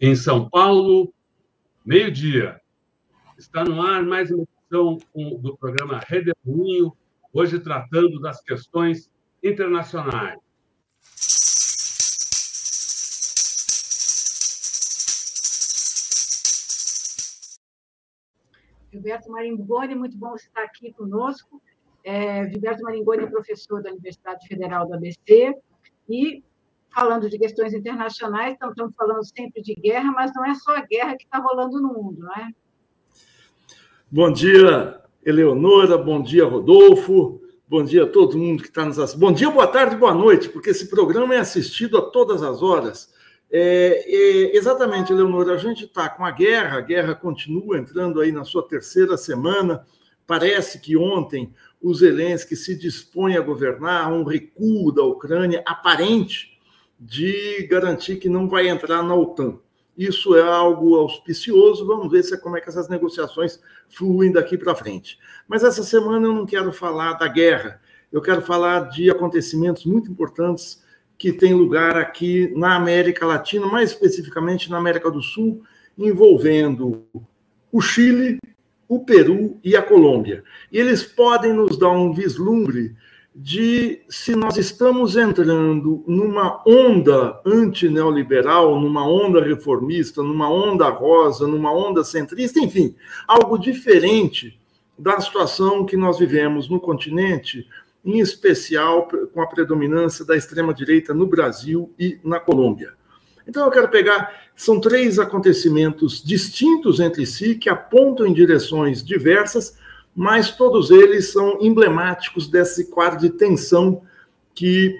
em São Paulo, meio-dia. Está no ar mais uma edição do programa Redemoinho, hoje tratando das questões internacionais. Gilberto Maringoni, muito bom estar aqui conosco. É, Gilberto Maringoni é professor da Universidade Federal do ABC e falando de questões internacionais, então estamos falando sempre de guerra, mas não é só a guerra que está rolando no mundo, não é? Bom dia, Eleonora, bom dia, Rodolfo, bom dia a todo mundo que está nos assistindo. Bom dia, boa tarde, boa noite, porque esse programa é assistido a todas as horas. É, é, exatamente, Eleonora, a gente está com a guerra, a guerra continua entrando aí na sua terceira semana. Parece que ontem o Zelensky se dispõe a governar um recuo da Ucrânia aparente de garantir que não vai entrar na OTAN. Isso é algo auspicioso, vamos ver se é como é que essas negociações fluem daqui para frente. Mas essa semana eu não quero falar da guerra, eu quero falar de acontecimentos muito importantes que têm lugar aqui na América Latina, mais especificamente na América do Sul, envolvendo o Chile, o Peru e a Colômbia. E eles podem nos dar um vislumbre de se nós estamos entrando numa onda antineoliberal, numa onda reformista, numa onda rosa, numa onda centrista, enfim, algo diferente da situação que nós vivemos no continente, em especial com a predominância da extrema-direita no Brasil e na Colômbia. Então eu quero pegar, são três acontecimentos distintos entre si que apontam em direções diversas, mas todos eles são emblemáticos desse quadro de tensão que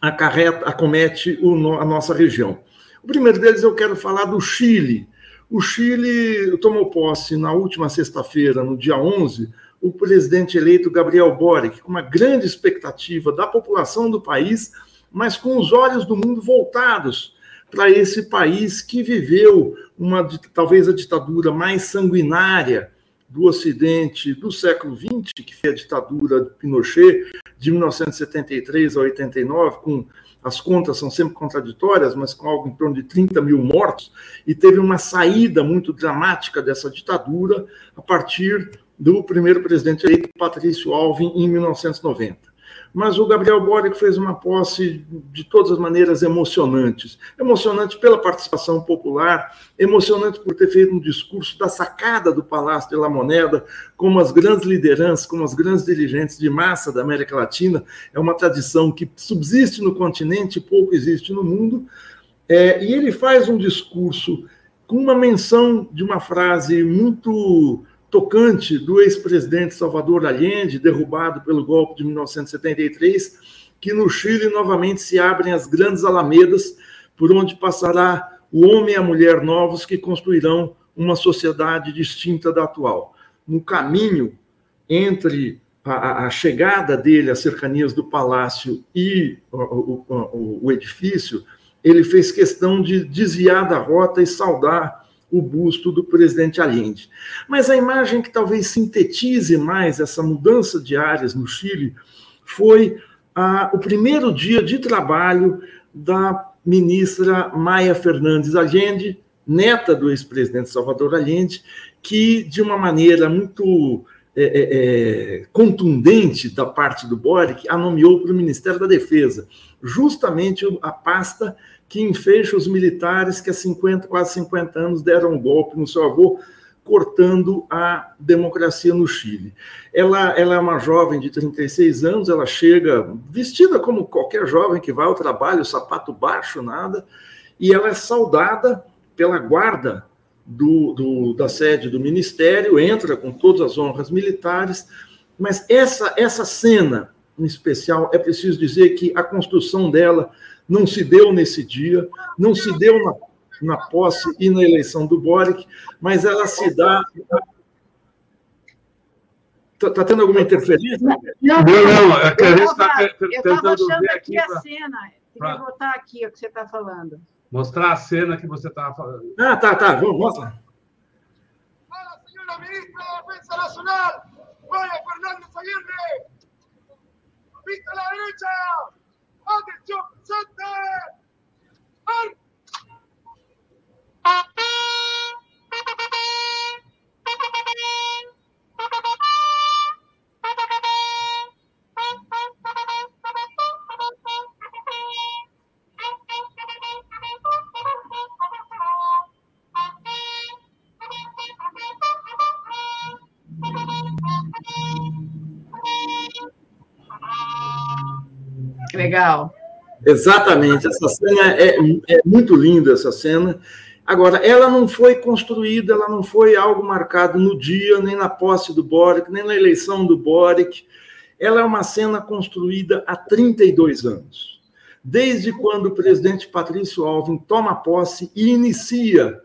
acarreta, acomete o, a nossa região. O primeiro deles eu quero falar do Chile. O Chile tomou posse na última sexta-feira, no dia 11, o presidente eleito Gabriel Boric, com uma grande expectativa da população do país, mas com os olhos do mundo voltados para esse país que viveu uma talvez a ditadura mais sanguinária do Ocidente do século XX, que foi a ditadura de Pinochet, de 1973 a 89, com as contas são sempre contraditórias, mas com algo em torno de 30 mil mortos, e teve uma saída muito dramática dessa ditadura a partir do primeiro presidente eleito, Patrício Alvim, em 1990 mas o Gabriel Boric fez uma posse de todas as maneiras emocionantes. Emocionante pela participação popular, emocionante por ter feito um discurso da sacada do Palácio de La Moneda, como as grandes lideranças, como as grandes dirigentes de massa da América Latina. É uma tradição que subsiste no continente e pouco existe no mundo. É, e ele faz um discurso com uma menção de uma frase muito tocante do ex-presidente Salvador Allende, derrubado pelo golpe de 1973, que no Chile novamente se abrem as grandes alamedas por onde passará o homem e a mulher novos que construirão uma sociedade distinta da atual. No caminho entre a, a chegada dele às cercanias do palácio e o, o, o edifício, ele fez questão de desviar da rota e saudar o busto do presidente Allende. Mas a imagem que talvez sintetize mais essa mudança de áreas no Chile foi a, o primeiro dia de trabalho da ministra Maia Fernandes Allende, neta do ex-presidente Salvador Allende, que, de uma maneira muito é, é, é contundente da parte do Boric, a nomeou para o Ministério da Defesa, justamente a pasta que enfecha os militares que há 50, quase 50 anos deram um golpe no seu avô, cortando a democracia no Chile. Ela, ela é uma jovem de 36 anos, ela chega vestida como qualquer jovem que vai ao trabalho, sapato baixo, nada, e ela é saudada pela guarda do, do, da sede do ministério, entra com todas as honras militares, mas essa, essa cena, em especial, é preciso dizer que a construção dela não se deu nesse dia, não se deu na, na posse e na eleição do Boric, mas ela se dá. Está tá tendo alguma interferência? Não, não, não é que a gente está tentando ver aqui. a cena. Queria botar aqui o que você está falando. Mostrar a cena que você estava falando. Ah, tá, tá. Vamos, mostra. Fala, senhora ministra da Defesa Nacional, Maria Fernandes Aguirre. Vista a la derecha. Atención, presente. Que legal. Exatamente, essa cena é, é muito linda, essa cena. Agora, ela não foi construída, ela não foi algo marcado no dia, nem na posse do Boric, nem na eleição do Boric. Ela é uma cena construída há 32 anos. Desde quando o presidente Patrício Alvim toma posse e inicia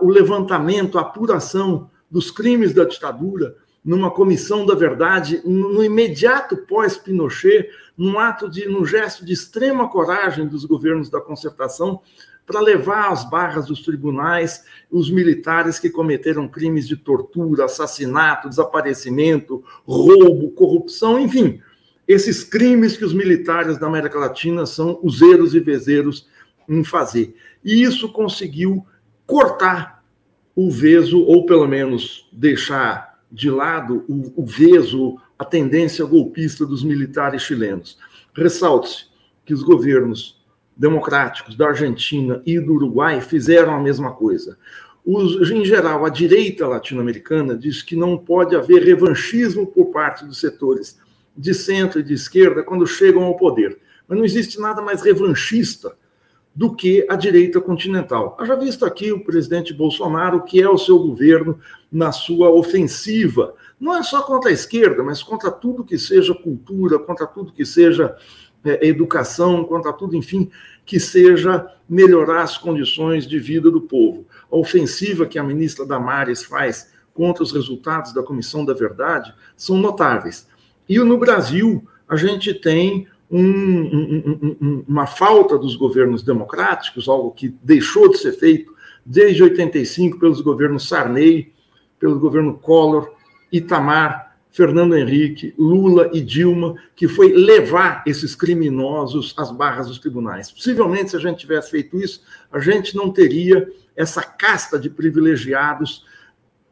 o levantamento, a apuração dos crimes da ditadura, numa comissão da verdade, no imediato pós-Pinochet, num ato de, num gesto de extrema coragem dos governos da concertação, para levar às barras dos tribunais os militares que cometeram crimes de tortura, assassinato, desaparecimento, roubo, corrupção, enfim, esses crimes que os militares da América Latina são useiros e vezeiros em fazer. E isso conseguiu cortar o veso, ou pelo menos deixar de lado o, o veso, a tendência golpista dos militares chilenos. Ressalte-se que os governos democráticos da Argentina e do Uruguai fizeram a mesma coisa. Os, em geral, a direita latino-americana diz que não pode haver revanchismo por parte dos setores de centro e de esquerda quando chegam ao poder. Mas não existe nada mais revanchista do que a direita continental. Já visto aqui o presidente Bolsonaro, que é o seu governo na sua ofensiva, não é só contra a esquerda, mas contra tudo que seja cultura, contra tudo que seja é, educação, contra tudo, enfim, que seja melhorar as condições de vida do povo. A ofensiva que a ministra Damares faz contra os resultados da Comissão da Verdade são notáveis. E no Brasil, a gente tem um, um, um, uma falta dos governos democráticos, algo que deixou de ser feito desde 85 pelos governos Sarney, pelo governo Collor, Itamar, Fernando Henrique, Lula e Dilma, que foi levar esses criminosos às barras dos tribunais. Possivelmente, se a gente tivesse feito isso, a gente não teria essa casta de privilegiados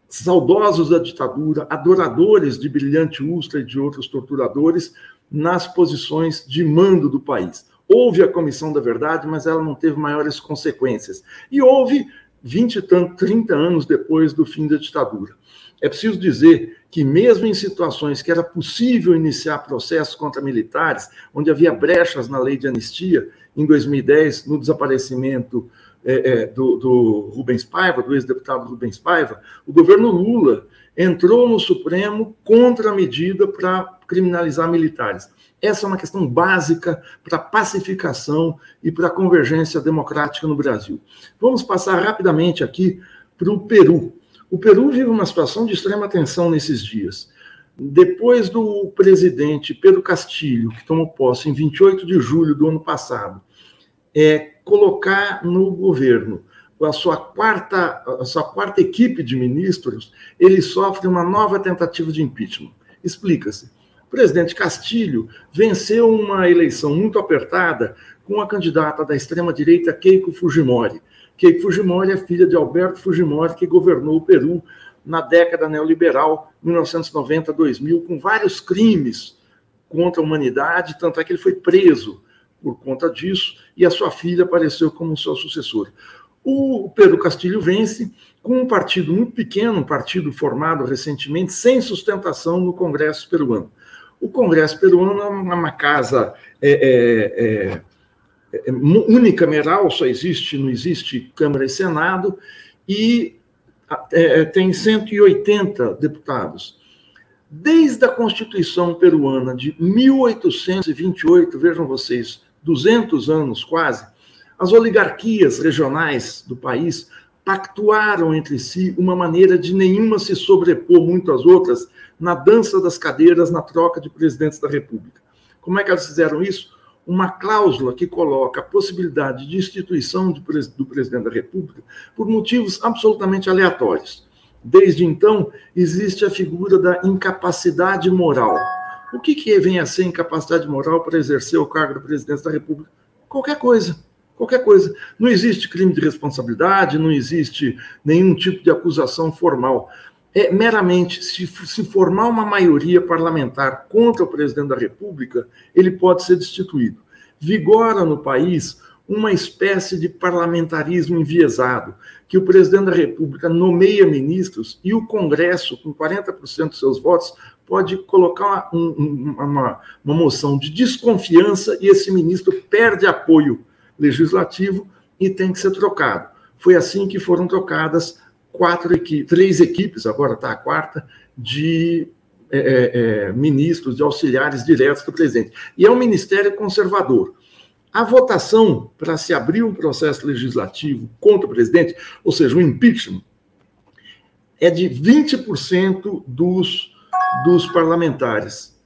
saudosos da ditadura, adoradores de Brilhante Ustra e de outros torturadores, nas posições de mando do país. Houve a Comissão da Verdade, mas ela não teve maiores consequências. E houve 20 e 30 anos depois do fim da ditadura. É preciso dizer que, mesmo em situações que era possível iniciar processos contra militares, onde havia brechas na lei de anistia, em 2010, no desaparecimento é, é, do, do Rubens Paiva, do ex-deputado Rubens Paiva, o governo Lula entrou no Supremo contra a medida para criminalizar militares. Essa é uma questão básica para pacificação e para convergência democrática no Brasil. Vamos passar rapidamente aqui para o Peru. O Peru vive uma situação de extrema tensão nesses dias. Depois do presidente Pedro Castilho, que tomou posse em 28 de julho do ano passado, é, colocar no governo a sua quarta, a sua quarta equipe de ministros, ele sofre uma nova tentativa de impeachment. Explica-se. O presidente Castilho venceu uma eleição muito apertada com a candidata da extrema-direita Keiko Fujimori. Keiko Fujimori é filha de Alberto Fujimori, que governou o Peru na década neoliberal, 1990-2000, com vários crimes contra a humanidade, tanto é que ele foi preso por conta disso, e a sua filha apareceu como sua sucessora. O Pedro Castilho vence com um partido muito pequeno, um partido formado recentemente, sem sustentação no Congresso peruano. O Congresso peruano é uma casa é, é, é, é unicameral, só existe, não existe Câmara e Senado, e é, tem 180 deputados. Desde a Constituição peruana de 1828, vejam vocês, 200 anos quase, as oligarquias regionais do país pactuaram entre si uma maneira de nenhuma se sobrepor muito às outras na dança das cadeiras, na troca de presidentes da República. Como é que elas fizeram isso? Uma cláusula que coloca a possibilidade de instituição do presidente da República por motivos absolutamente aleatórios. Desde então, existe a figura da incapacidade moral o que, que vem a ser incapacidade moral para exercer o cargo do presidente da República? Qualquer coisa. Qualquer coisa. Não existe crime de responsabilidade, não existe nenhum tipo de acusação formal. É meramente, se, se formar uma maioria parlamentar contra o presidente da República, ele pode ser destituído. Vigora no país uma espécie de parlamentarismo enviesado, que o presidente da República nomeia ministros e o Congresso, com 40% dos seus votos, pode colocar uma, uma, moção de desconfiança e esse ministro perde apoio legislativo e tem que ser trocado. Foi assim que foram trocadas quatro três equipes, agora está a quarta, de é, é, é, ministros, de auxiliares diretos do presidente. E é um ministério conservador. A votação para se abrir um processo legislativo contra o presidente, ou seja, o impeachment, é de 20% dos, dos parlamentares.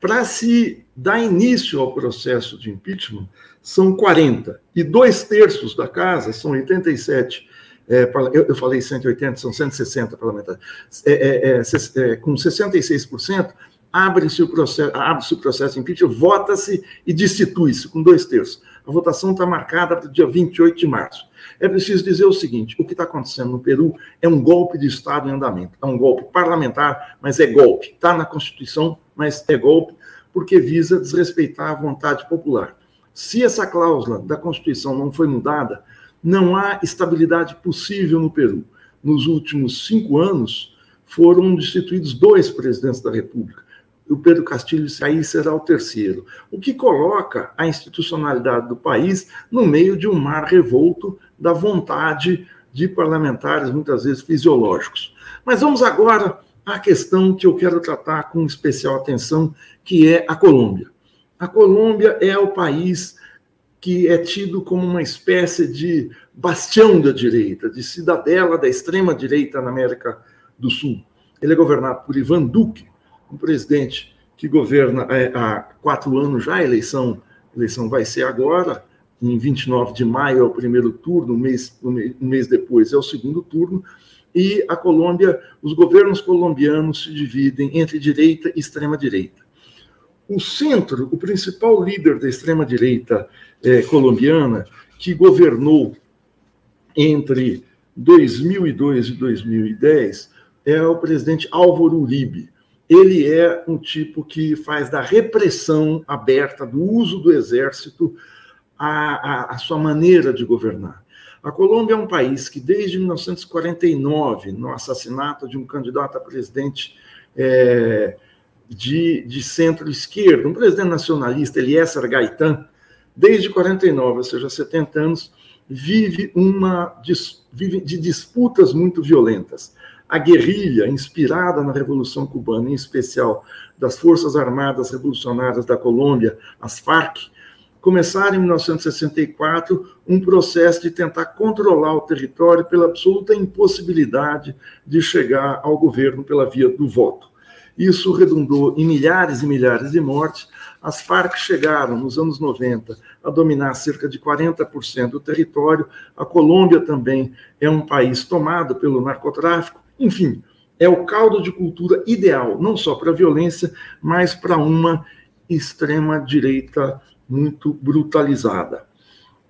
Para se dar início ao processo de impeachment, são 40. E dois terços da casa, são 87 é, eu, falei 180, são 160 parlamentares, é, é, é, é com 66%, abre-se o processo, abre-se o processo de impeachment, vota-se e destitui-se com dois terços. A votação está marcada para o dia 28 de março. É preciso dizer o seguinte: o que está acontecendo no Peru é um golpe de Estado em andamento. É um golpe parlamentar, mas é golpe. Está na Constituição, mas é golpe, porque visa desrespeitar a vontade popular. Se essa cláusula da Constituição não foi mudada, não há estabilidade possível no Peru. Nos últimos cinco anos, foram destituídos dois presidentes da República. O Pedro Castilho aí será o terceiro, o que coloca a institucionalidade do país no meio de um mar revolto da vontade de parlamentares, muitas vezes fisiológicos. Mas vamos agora à questão que eu quero tratar com especial atenção, que é a Colômbia. A Colômbia é o país que é tido como uma espécie de bastião da direita, de cidadela da extrema-direita na América do Sul. Ele é governado por Ivan Duque, um presidente que governa é, há quatro anos já, a eleição, eleição vai ser agora, em 29 de maio é o primeiro turno, um mês, um mês depois é o segundo turno, e a Colômbia, os governos colombianos se dividem entre direita e extrema-direita. O centro, o principal líder da extrema-direita é, colombiana, que governou entre 2002 e 2010, é o presidente Álvaro Uribe. Ele é um tipo que faz da repressão aberta, do uso do exército, a, a, a sua maneira de governar. A Colômbia é um país que, desde 1949, no assassinato de um candidato a presidente é, de, de centro-esquerda, um presidente nacionalista, Eliezer Gaitán, desde 49, ou seja, 70 anos, vive uma vive de disputas muito violentas. A guerrilha, inspirada na Revolução Cubana, em especial das Forças Armadas Revolucionárias da Colômbia, as FARC, começaram em 1964 um processo de tentar controlar o território pela absoluta impossibilidade de chegar ao governo pela via do voto. Isso redundou em milhares e milhares de mortes. As Farc chegaram, nos anos 90, a dominar cerca de 40% do território. A Colômbia também é um país tomado pelo narcotráfico. Enfim, é o caldo de cultura ideal, não só para a violência, mas para uma extrema-direita muito brutalizada.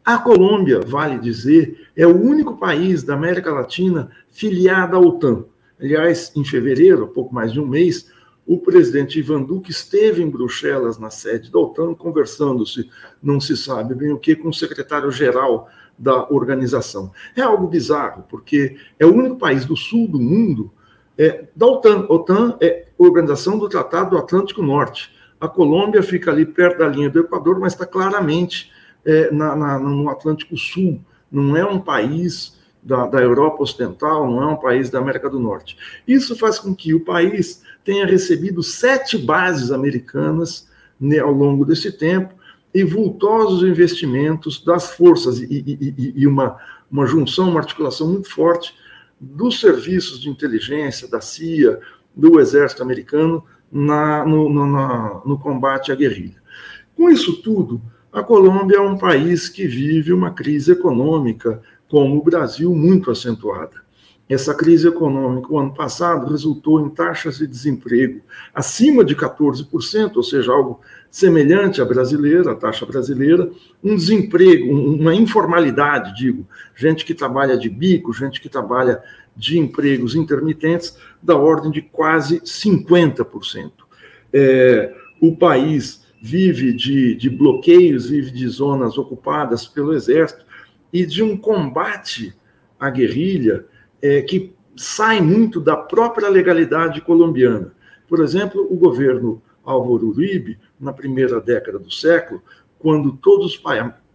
A Colômbia, vale dizer, é o único país da América Latina filiado à OTAN. Aliás, em fevereiro, pouco mais de um mês, o presidente Ivan Duque esteve em Bruxelas, na sede da OTAN, conversando-se, não se sabe bem o que, com o secretário-geral da organização. É algo bizarro, porque é o único país do sul do mundo é, da OTAN. OTAN é Organização do Tratado do Atlântico Norte. A Colômbia fica ali perto da linha do Equador, mas está claramente é, na, na, no Atlântico Sul. Não é um país da, da Europa Ocidental, não é um país da América do Norte. Isso faz com que o país tenha recebido sete bases americanas né, ao longo desse tempo e vultosos investimentos das forças e, e, e uma, uma junção, uma articulação muito forte dos serviços de inteligência, da CIA, do exército americano na, no, no, na, no combate à guerrilha. Com isso tudo, a Colômbia é um país que vive uma crise econômica como o Brasil, muito acentuada. Essa crise econômica, o ano passado, resultou em taxas de desemprego acima de 14%, ou seja, algo semelhante à brasileira, a taxa brasileira, um desemprego, uma informalidade, digo, gente que trabalha de bico, gente que trabalha de empregos intermitentes, da ordem de quase 50%. É, o país vive de, de bloqueios, vive de zonas ocupadas pelo exército e de um combate à guerrilha é, que sai muito da própria legalidade colombiana. Por exemplo, o governo Álvaro Uribe, na primeira década do século, quando todos os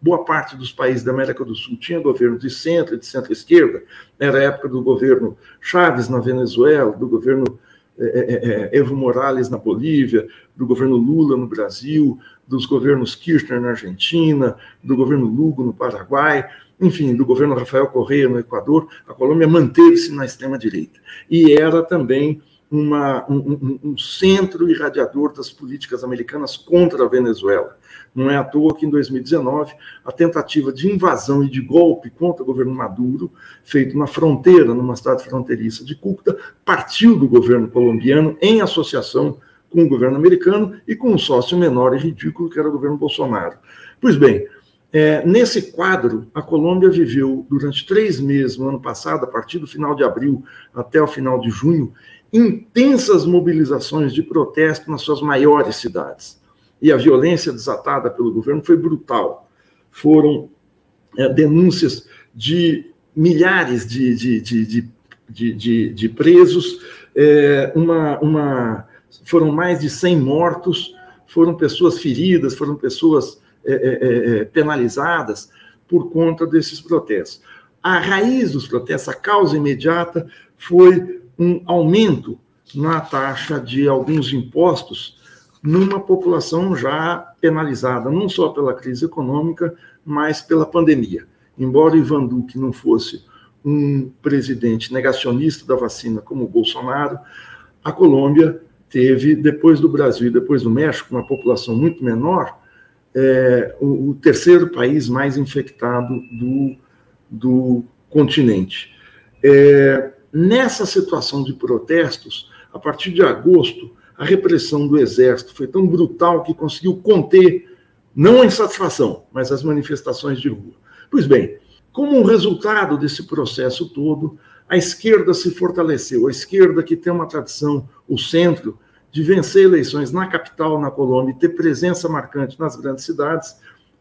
boa parte dos países da América do Sul tinha governo de centro e de centro-esquerda, era a época do governo Chávez na Venezuela, do governo é, é, é, Evo Morales na Bolívia, do governo Lula no Brasil, dos governos Kirchner na Argentina, do governo Lugo no Paraguai, enfim, do governo Rafael Correa no Equador, a Colômbia manteve-se na extrema-direita. E era também uma, um, um, centro irradiador das políticas americanas contra a Venezuela. Não é à toa que, em 2019, a tentativa de invasão e de golpe contra o governo Maduro, feito na fronteira, numa cidade fronteiriça de Cúcuta, partiu do governo colombiano em associação com o governo americano e com um sócio menor e ridículo, que era o governo Bolsonaro. Pois bem, é, nesse quadro, a Colômbia viveu durante três meses no ano passado, a partir do final de abril até o final de junho, intensas mobilizações de protesto nas suas maiores cidades. E a violência desatada pelo governo foi brutal. Foram é, denúncias de milhares de, de, de, de, de presos, é, uma, uma, foram mais de 100 mortos, foram pessoas feridas, foram pessoas é, é, é, penalizadas por conta desses protestos. A raiz dos protestos, a causa imediata, foi um aumento na taxa de alguns impostos numa população já penalizada, não só pela crise econômica, mas pela pandemia. Embora Ivan Duque não fosse um presidente negacionista da vacina como o Bolsonaro, a Colômbia teve, depois do Brasil e depois do México, uma população muito menor, é, o, o, terceiro país mais infectado do, do continente. É, Nessa situação de protestos, a partir de agosto, a repressão do exército foi tão brutal que conseguiu conter não a insatisfação, mas as manifestações de rua. Pois bem, como um resultado desse processo todo, a esquerda se fortaleceu. A esquerda, que tem uma tradição, o centro, de vencer eleições na capital, na Colômbia, e ter presença marcante nas grandes cidades,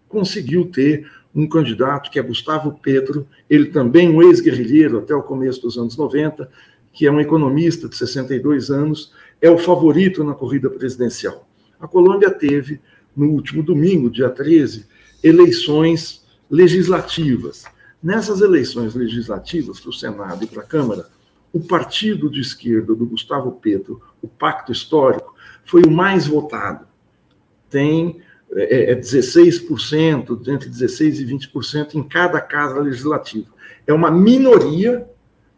conseguiu ter um candidato que é Gustavo Petro, ele também um ex-guerrilheiro até o começo dos anos 90, que é um economista de 62 anos, é o favorito na corrida presidencial. A Colômbia teve, no último domingo, dia 13, eleições legislativas. Nessas eleições legislativas para o Senado e para a Câmara, o partido de esquerda do Gustavo Petro, o Pacto Histórico, foi o mais votado. Tem é, é 16%, entre 16% e 20% em cada casa legislativa. É uma minoria,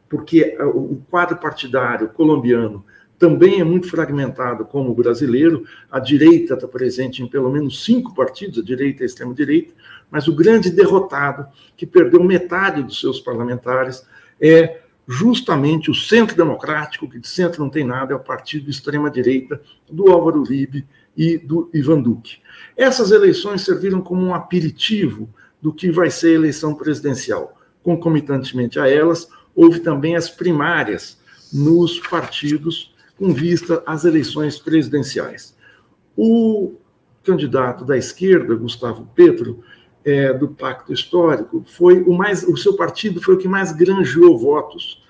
porque o quadro partidário colombiano também é muito fragmentado como o brasileiro. A direita está presente em pelo menos cinco partidos, a direita e a extrema-direita, mas o grande derrotado, que perdeu metade dos seus parlamentares, é justamente o centro democrático, que de centro não tem nada, é o partido de extrema-direita do Álvaro Uribe e do Ivan Duque. Essas eleições serviram como um aperitivo do que vai ser a eleição presidencial. Concomitantemente a elas, houve também as primárias nos partidos com vista às eleições presidenciais. O candidato da esquerda, Gustavo Petro, é, do Pacto Histórico, foi o mais, o seu partido foi o que mais granjeou votos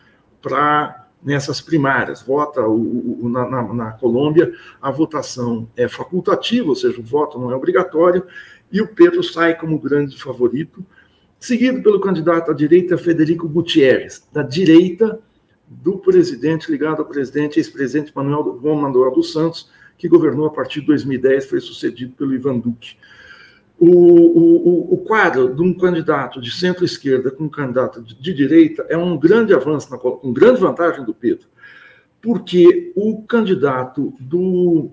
para nessas primárias. Vota o, o, na, na, na, Colômbia, a votação é facultativa, ou seja, o voto não é obrigatório, e o Pedro sai como grande favorito, seguido pelo candidato à direita Federico Gutierrez, da direita do presidente ligado ao presidente, ex-presidente Manuel, Juan Manuel dos Santos, que governou a partir de 2010, foi sucedido pelo Ivan Duque. O, o, o, quadro de um candidato de centro-esquerda com um candidato de, de, direita é um grande avanço, na, com grande vantagem do Pedro, porque o candidato do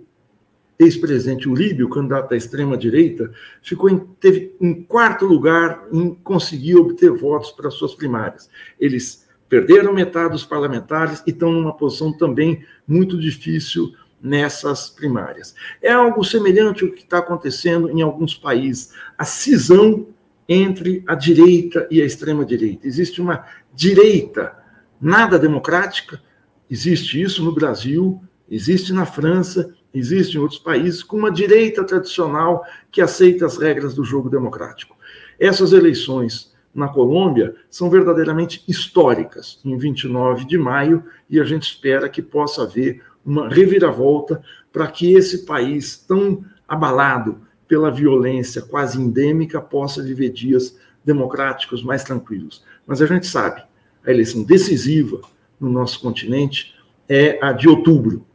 ex-presidente Uribe, o candidato da extrema-direita, ficou em, teve em quarto lugar em conseguir obter votos para suas primárias. Eles perderam metade dos parlamentares e estão numa posição também muito difícil nessas primárias. É algo semelhante ao que está acontecendo em alguns países. A cisão entre a direita e a extrema-direita. Existe uma direita nada democrática, existe isso no Brasil, existe na França, Existe em outros países com uma direita tradicional que aceita as regras do jogo democrático. Essas eleições na Colômbia são verdadeiramente históricas, em 29 de maio, e a gente espera que possa haver uma reviravolta para que esse país tão abalado pela violência quase endêmica possa viver dias democráticos mais tranquilos. Mas a gente sabe, a eleição decisiva no nosso continente é a de outubro,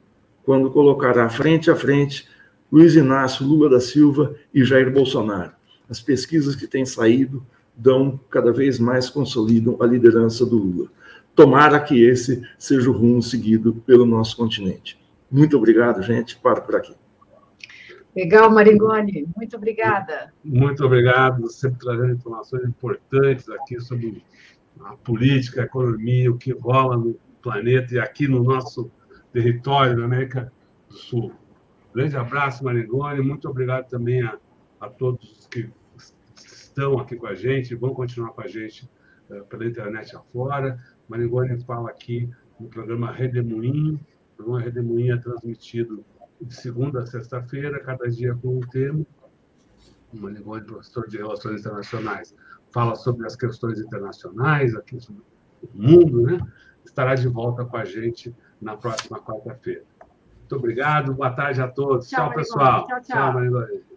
quando colocará frente a frente Luiz Inácio Lula da Silva e Jair Bolsonaro. As pesquisas que têm saído dão cada vez mais consolidam a liderança do Lula. Tomara que esse seja o rumo seguido pelo nosso continente. Muito obrigado, gente. Paro por aqui. Legal, Maringoni. Muito obrigada. Muito obrigado. Sempre trazendo informações importantes aqui sobre a política, a economia, o que rola no planeta e aqui no nosso território da América do Sul. Grande abraço, Maringoni. Muito obrigado também a, a todos que estão aqui com a gente, vão continuar com a gente uh, pela internet afora. Maringoni fala aqui no programa Redemoinho. O programa Redemoinho é transmitido de segunda a sexta-feira, cada dia com um tema. O Maringoni, professor de Relações Internacionais, fala sobre as questões internacionais, aqui sobre o mundo, né? Estará de volta com a gente na próxima quarta-feira. Muito obrigado, boa tarde a todos. Tchau, tchau pessoal. Tchau, tchau. Tchau.